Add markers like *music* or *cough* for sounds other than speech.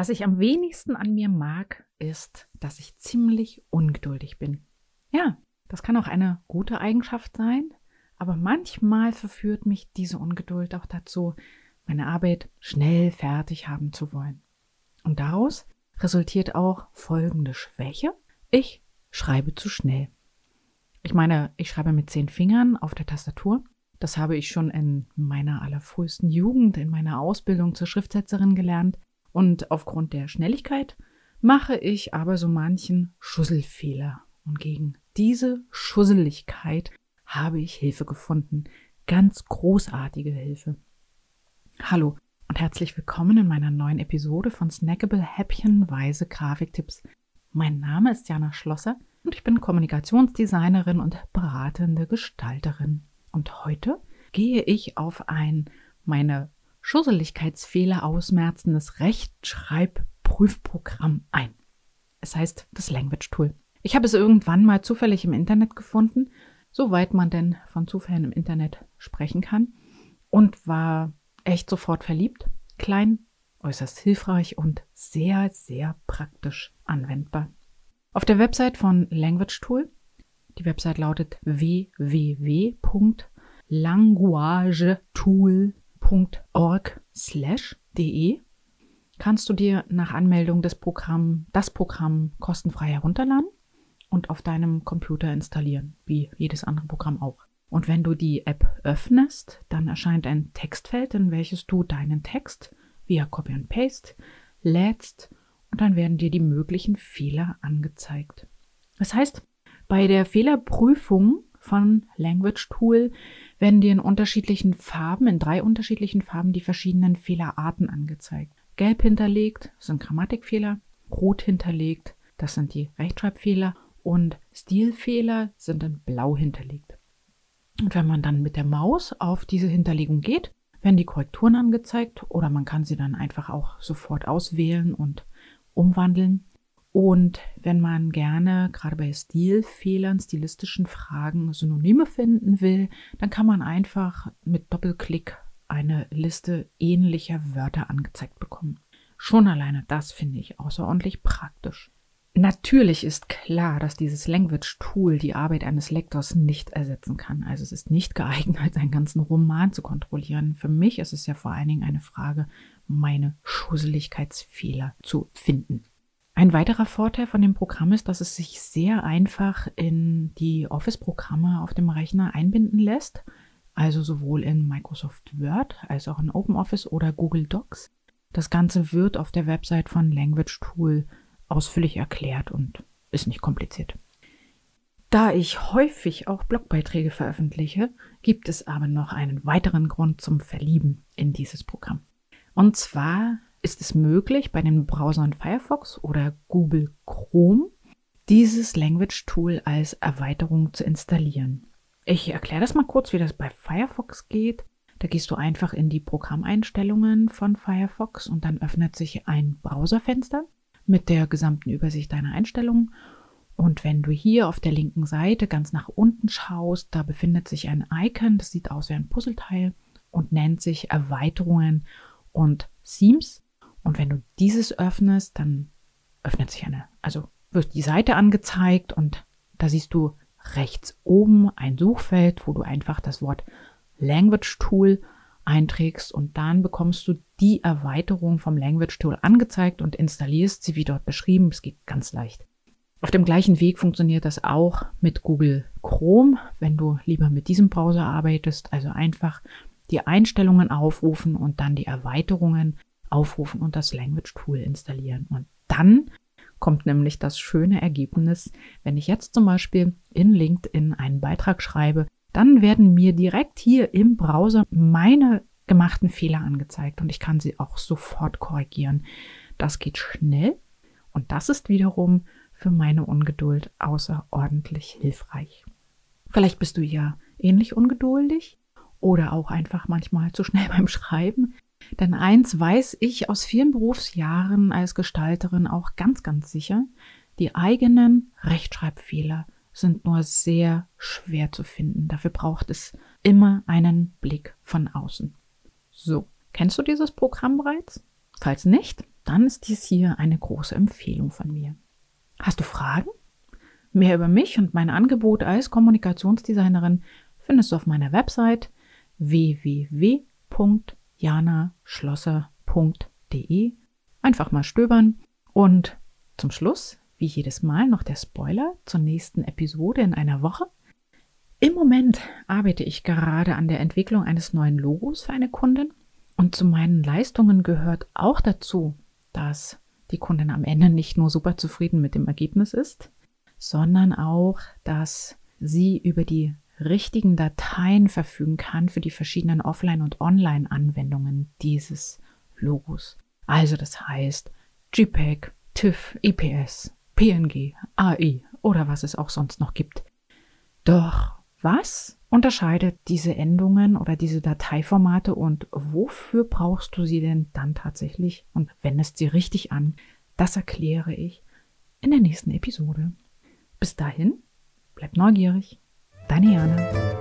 Was ich am wenigsten an mir mag, ist, dass ich ziemlich ungeduldig bin. Ja, das kann auch eine gute Eigenschaft sein, aber manchmal verführt mich diese Ungeduld auch dazu, meine Arbeit schnell fertig haben zu wollen. Und daraus resultiert auch folgende Schwäche. Ich schreibe zu schnell. Ich meine, ich schreibe mit zehn Fingern auf der Tastatur. Das habe ich schon in meiner allerfrühesten Jugend, in meiner Ausbildung zur Schriftsetzerin gelernt. Und aufgrund der Schnelligkeit mache ich aber so manchen Schusselfehler. Und gegen diese Schusseligkeit habe ich Hilfe gefunden. Ganz großartige Hilfe. Hallo und herzlich willkommen in meiner neuen Episode von Snackable Häppchenweise Grafiktipps. Mein Name ist Jana Schlosser und ich bin Kommunikationsdesignerin und beratende Gestalterin. Und heute gehe ich auf ein meine Schusseligkeitsfehler ausmerzendes Rechtschreibprüfprogramm ein. Es heißt das Language Tool. Ich habe es irgendwann mal zufällig im Internet gefunden, soweit man denn von Zufällen im Internet sprechen kann, und war echt sofort verliebt. Klein, äußerst hilfreich und sehr, sehr praktisch anwendbar. Auf der Website von Language Tool, die Website lautet www.languagetool.org slash de, kannst du dir nach Anmeldung des Programm, das Programm kostenfrei herunterladen und auf deinem Computer installieren, wie jedes andere Programm auch. Und wenn du die App öffnest, dann erscheint ein Textfeld, in welches du deinen Text via Copy and Paste lädst und dann werden dir die möglichen Fehler angezeigt. Das heißt, bei der Fehlerprüfung von Language Tool werden dir in unterschiedlichen Farben, in drei unterschiedlichen Farben, die verschiedenen Fehlerarten angezeigt. Gelb hinterlegt sind Grammatikfehler, rot hinterlegt, das sind die Rechtschreibfehler und Stilfehler sind in blau hinterlegt. Und wenn man dann mit der Maus auf diese Hinterlegung geht, werden die Korrekturen angezeigt oder man kann sie dann einfach auch sofort auswählen und umwandeln. Und wenn man gerne gerade bei Stilfehlern, stilistischen Fragen Synonyme finden will, dann kann man einfach mit Doppelklick eine Liste ähnlicher Wörter angezeigt bekommen. Schon alleine das finde ich außerordentlich praktisch. Natürlich ist klar, dass dieses Language Tool die Arbeit eines Lektors nicht ersetzen kann. Also es ist nicht geeignet, einen ganzen Roman zu kontrollieren. Für mich ist es ja vor allen Dingen eine Frage, meine Schusseligkeitsfehler zu finden. Ein weiterer Vorteil von dem Programm ist, dass es sich sehr einfach in die Office-Programme auf dem Rechner einbinden lässt. Also sowohl in Microsoft Word als auch in OpenOffice oder Google Docs. Das Ganze wird auf der Website von Language Tool ausführlich erklärt und ist nicht kompliziert. Da ich häufig auch Blogbeiträge veröffentliche, gibt es aber noch einen weiteren Grund zum Verlieben in dieses Programm. Und zwar ist es möglich, bei den Browsern Firefox oder Google Chrome dieses Language Tool als Erweiterung zu installieren. Ich erkläre das mal kurz, wie das bei Firefox geht. Da gehst du einfach in die Programmeinstellungen von Firefox und dann öffnet sich ein Browserfenster mit der gesamten Übersicht deiner Einstellungen. Und wenn du hier auf der linken Seite ganz nach unten schaust, da befindet sich ein Icon, das sieht aus wie ein Puzzleteil und nennt sich Erweiterungen und Themes. Und wenn du dieses öffnest, dann öffnet sich eine, also wird die Seite angezeigt und da siehst du rechts oben ein Suchfeld, wo du einfach das Wort Language Tool einträgst und dann bekommst du die Erweiterung vom Language Tool angezeigt und installierst sie wie dort beschrieben. Es geht ganz leicht. Auf dem gleichen Weg funktioniert das auch mit Google Chrome, wenn du lieber mit diesem Browser arbeitest. Also einfach die Einstellungen aufrufen und dann die Erweiterungen aufrufen und das Language Tool installieren. Und dann kommt nämlich das schöne Ergebnis, wenn ich jetzt zum Beispiel in LinkedIn einen Beitrag schreibe, dann werden mir direkt hier im Browser meine gemachten Fehler angezeigt und ich kann sie auch sofort korrigieren. Das geht schnell und das ist wiederum für meine Ungeduld außerordentlich hilfreich. Vielleicht bist du ja ähnlich ungeduldig oder auch einfach manchmal zu schnell *laughs* beim Schreiben. Denn eins weiß ich aus vielen Berufsjahren als Gestalterin auch ganz, ganz sicher, die eigenen Rechtschreibfehler sind nur sehr schwer zu finden. Dafür braucht es immer einen Blick von außen. So, kennst du dieses Programm bereits? Falls nicht, dann ist dies hier eine große Empfehlung von mir. Hast du Fragen? Mehr über mich und mein Angebot als Kommunikationsdesignerin findest du auf meiner Website www.janaschlosser.de. Einfach mal stöbern. Und zum Schluss, wie jedes Mal, noch der Spoiler zur nächsten Episode in einer Woche. Im Moment arbeite ich gerade an der Entwicklung eines neuen Logos für eine Kundin und zu meinen Leistungen gehört auch dazu, dass die Kundin am Ende nicht nur super zufrieden mit dem Ergebnis ist, sondern auch, dass sie über die richtigen Dateien verfügen kann für die verschiedenen Offline- und Online-Anwendungen dieses Logos. Also das heißt JPEG, TIFF, EPS, PNG, AI oder was es auch sonst noch gibt. Doch was unterscheidet diese Endungen oder diese Dateiformate und wofür brauchst du sie denn dann tatsächlich und wendest sie richtig an? Das erkläre ich in der nächsten Episode. Bis dahin, bleib neugierig. Deine Jana.